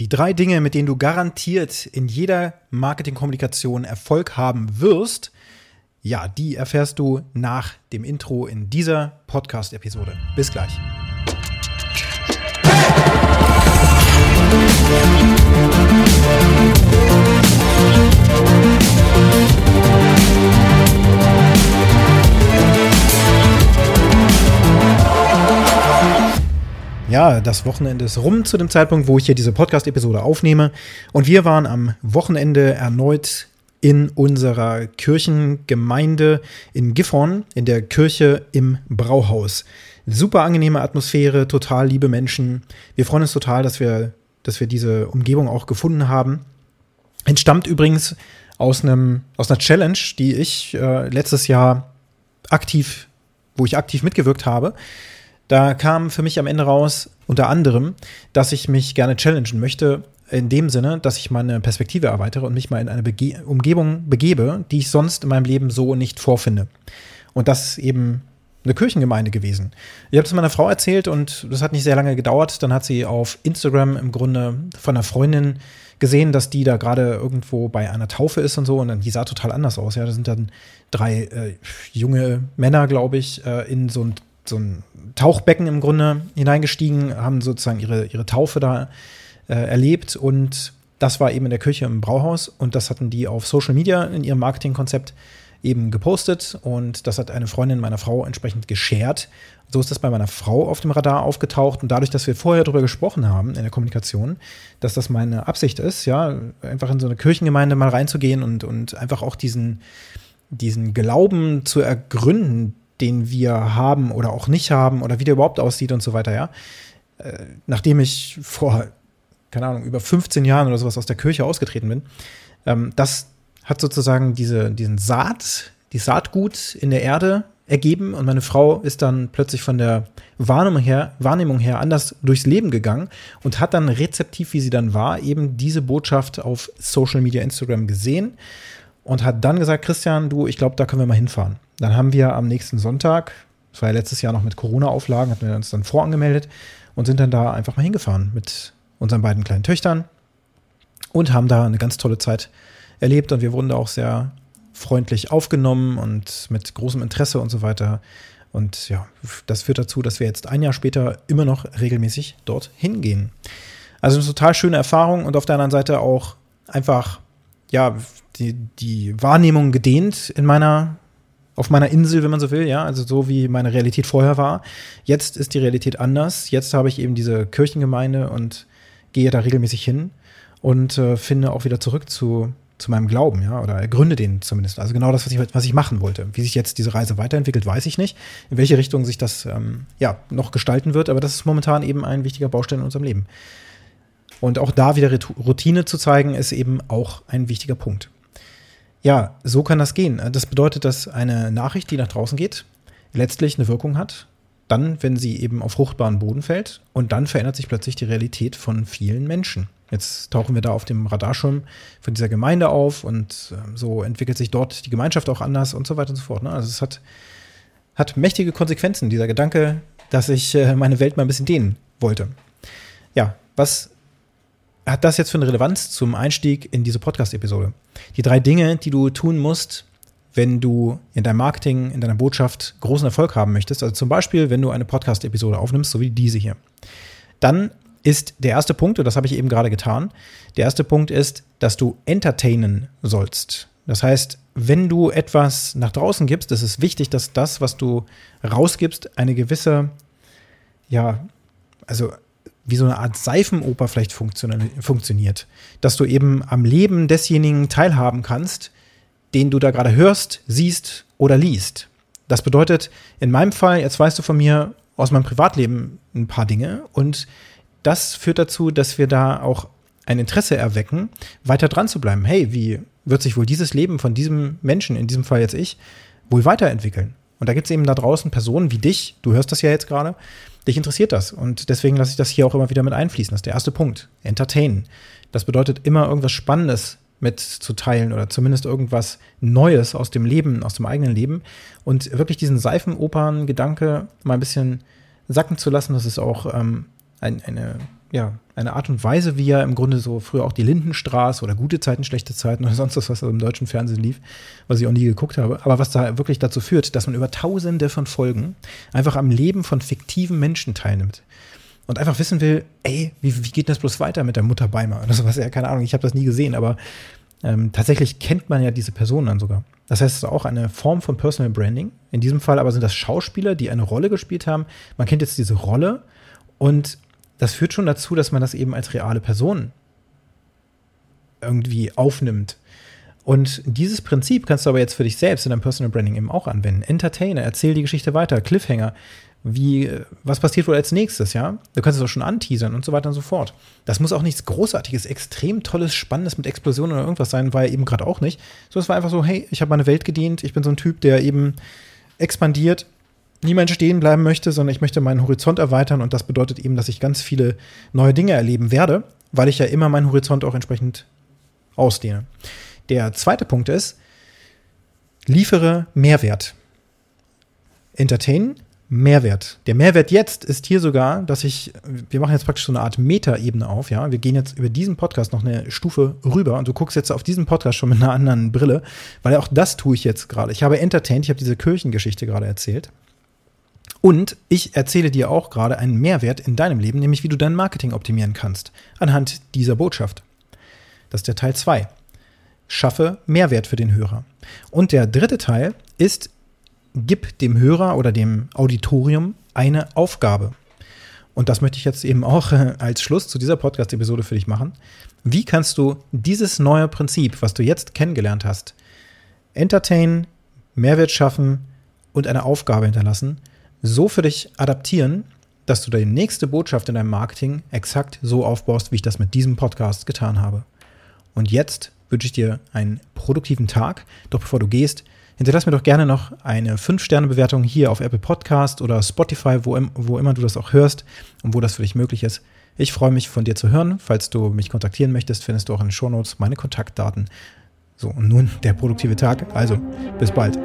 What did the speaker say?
Die drei Dinge, mit denen du garantiert in jeder Marketingkommunikation Erfolg haben wirst, ja, die erfährst du nach dem Intro in dieser Podcast-Episode. Bis gleich. Das Wochenende ist rum zu dem Zeitpunkt, wo ich hier diese Podcast-Episode aufnehme. Und wir waren am Wochenende erneut in unserer Kirchengemeinde in Gifhorn, in der Kirche im Brauhaus. Super angenehme Atmosphäre, total liebe Menschen. Wir freuen uns total, dass wir, dass wir diese Umgebung auch gefunden haben. Entstammt übrigens aus einem, aus einer Challenge, die ich äh, letztes Jahr aktiv, wo ich aktiv mitgewirkt habe. Da kam für mich am Ende raus, unter anderem, dass ich mich gerne challengen möchte, in dem Sinne, dass ich meine Perspektive erweitere und mich mal in eine Bege Umgebung begebe, die ich sonst in meinem Leben so nicht vorfinde. Und das ist eben eine Kirchengemeinde gewesen. Ich habe es meiner Frau erzählt und das hat nicht sehr lange gedauert. Dann hat sie auf Instagram im Grunde von einer Freundin gesehen, dass die da gerade irgendwo bei einer Taufe ist und so. Und dann, die sah total anders aus. Ja, da sind dann drei äh, junge Männer, glaube ich, äh, in so ein so ein Tauchbecken im Grunde hineingestiegen, haben sozusagen ihre, ihre Taufe da äh, erlebt und das war eben in der Kirche im Brauhaus und das hatten die auf Social Media in ihrem Marketingkonzept eben gepostet und das hat eine Freundin meiner Frau entsprechend geshared. So ist das bei meiner Frau auf dem Radar aufgetaucht und dadurch, dass wir vorher darüber gesprochen haben in der Kommunikation, dass das meine Absicht ist, ja, einfach in so eine Kirchengemeinde mal reinzugehen und, und einfach auch diesen, diesen Glauben zu ergründen, den wir haben oder auch nicht haben oder wie der überhaupt aussieht und so weiter, ja. Äh, nachdem ich vor, keine Ahnung, über 15 Jahren oder sowas aus der Kirche ausgetreten bin, ähm, das hat sozusagen diese, diesen Saat, die Saatgut in der Erde ergeben und meine Frau ist dann plötzlich von der Wahrnehmung her, Wahrnehmung her anders durchs Leben gegangen und hat dann rezeptiv, wie sie dann war, eben diese Botschaft auf Social Media, Instagram gesehen und hat dann gesagt, Christian, du, ich glaube, da können wir mal hinfahren. Dann haben wir am nächsten Sonntag, das war ja letztes Jahr noch mit Corona-Auflagen, hatten wir uns dann vorangemeldet und sind dann da einfach mal hingefahren mit unseren beiden kleinen Töchtern und haben da eine ganz tolle Zeit erlebt und wir wurden da auch sehr freundlich aufgenommen und mit großem Interesse und so weiter. Und ja, das führt dazu, dass wir jetzt ein Jahr später immer noch regelmäßig dort hingehen. Also eine total schöne Erfahrung und auf der anderen Seite auch einfach, ja, die, die Wahrnehmung gedehnt in meiner auf meiner Insel, wenn man so will, ja, also so wie meine Realität vorher war. Jetzt ist die Realität anders. Jetzt habe ich eben diese Kirchengemeinde und gehe da regelmäßig hin und äh, finde auch wieder zurück zu, zu meinem Glauben, ja, oder gründe den zumindest. Also genau das, was ich, was ich machen wollte. Wie sich jetzt diese Reise weiterentwickelt, weiß ich nicht. In welche Richtung sich das ähm, ja noch gestalten wird, aber das ist momentan eben ein wichtiger Baustein in unserem Leben. Und auch da wieder Routine zu zeigen, ist eben auch ein wichtiger Punkt. Ja, so kann das gehen. Das bedeutet, dass eine Nachricht, die nach draußen geht, letztlich eine Wirkung hat. Dann, wenn sie eben auf fruchtbaren Boden fällt und dann verändert sich plötzlich die Realität von vielen Menschen. Jetzt tauchen wir da auf dem Radarschirm von dieser Gemeinde auf und äh, so entwickelt sich dort die Gemeinschaft auch anders und so weiter und so fort. Ne? Also es hat, hat mächtige Konsequenzen, dieser Gedanke, dass ich äh, meine Welt mal ein bisschen dehnen wollte. Ja, was hat das jetzt für eine Relevanz zum Einstieg in diese Podcast-Episode? Die drei Dinge, die du tun musst, wenn du in deinem Marketing, in deiner Botschaft großen Erfolg haben möchtest, also zum Beispiel, wenn du eine Podcast-Episode aufnimmst, so wie diese hier, dann ist der erste Punkt, und das habe ich eben gerade getan, der erste Punkt ist, dass du entertainen sollst. Das heißt, wenn du etwas nach draußen gibst, ist es wichtig, dass das, was du rausgibst, eine gewisse, ja, also wie so eine Art Seifenoper vielleicht funktioniert. Dass du eben am Leben desjenigen teilhaben kannst, den du da gerade hörst, siehst oder liest. Das bedeutet, in meinem Fall, jetzt weißt du von mir aus meinem Privatleben ein paar Dinge und das führt dazu, dass wir da auch ein Interesse erwecken, weiter dran zu bleiben. Hey, wie wird sich wohl dieses Leben von diesem Menschen, in diesem Fall jetzt ich, wohl weiterentwickeln? Und da gibt es eben da draußen Personen wie dich, du hörst das ja jetzt gerade, dich interessiert das. Und deswegen lasse ich das hier auch immer wieder mit einfließen. Das ist der erste Punkt. Entertain. Das bedeutet immer irgendwas Spannendes mitzuteilen oder zumindest irgendwas Neues aus dem Leben, aus dem eigenen Leben. Und wirklich diesen Seifenopern-Gedanke mal ein bisschen sacken zu lassen, das ist auch ähm, ein, eine ja, eine Art und Weise, wie ja im Grunde so früher auch die Lindenstraße oder gute Zeiten, schlechte Zeiten oder sonst was, was im deutschen Fernsehen lief, was ich auch nie geguckt habe, aber was da wirklich dazu führt, dass man über tausende von Folgen einfach am Leben von fiktiven Menschen teilnimmt. Und einfach wissen will, ey, wie, wie geht das bloß weiter mit der Mutter Beimer oder sowas? Ja, keine Ahnung, ich habe das nie gesehen, aber ähm, tatsächlich kennt man ja diese Personen dann sogar. Das heißt, es ist auch eine Form von Personal Branding. In diesem Fall aber sind das Schauspieler, die eine Rolle gespielt haben. Man kennt jetzt diese Rolle und das führt schon dazu, dass man das eben als reale Person irgendwie aufnimmt. Und dieses Prinzip kannst du aber jetzt für dich selbst in deinem Personal Branding eben auch anwenden. Entertainer, erzähl die Geschichte weiter, Cliffhanger, wie, was passiert wohl als nächstes, ja? Du kannst es auch schon anteasern und so weiter und so fort. Das muss auch nichts Großartiges, extrem Tolles, Spannendes mit Explosionen oder irgendwas sein, war ja eben gerade auch nicht. So, es war einfach so, hey, ich habe meine Welt gedient, ich bin so ein Typ, der eben expandiert, niemand stehen bleiben möchte, sondern ich möchte meinen Horizont erweitern und das bedeutet eben, dass ich ganz viele neue Dinge erleben werde, weil ich ja immer meinen Horizont auch entsprechend ausdehne. Der zweite Punkt ist, liefere Mehrwert. Entertain, Mehrwert. Der Mehrwert jetzt ist hier sogar, dass ich, wir machen jetzt praktisch so eine Art Meta-Ebene auf, ja. Wir gehen jetzt über diesen Podcast noch eine Stufe rüber und du guckst jetzt auf diesen Podcast schon mit einer anderen Brille, weil auch das tue ich jetzt gerade. Ich habe entertained, ich habe diese Kirchengeschichte gerade erzählt. Und ich erzähle dir auch gerade einen Mehrwert in deinem Leben, nämlich wie du dein Marketing optimieren kannst, anhand dieser Botschaft. Das ist der Teil 2. Schaffe Mehrwert für den Hörer. Und der dritte Teil ist, gib dem Hörer oder dem Auditorium eine Aufgabe. Und das möchte ich jetzt eben auch äh, als Schluss zu dieser Podcast-Episode für dich machen. Wie kannst du dieses neue Prinzip, was du jetzt kennengelernt hast, entertain, Mehrwert schaffen und eine Aufgabe hinterlassen, so für dich adaptieren, dass du deine nächste Botschaft in deinem Marketing exakt so aufbaust, wie ich das mit diesem Podcast getan habe. Und jetzt wünsche ich dir einen produktiven Tag. Doch bevor du gehst, hinterlass mir doch gerne noch eine 5-Sterne-Bewertung hier auf Apple Podcast oder Spotify, wo, wo immer du das auch hörst und wo das für dich möglich ist. Ich freue mich von dir zu hören. Falls du mich kontaktieren möchtest, findest du auch in den Shownotes meine Kontaktdaten. So, und nun der produktive Tag. Also, bis bald.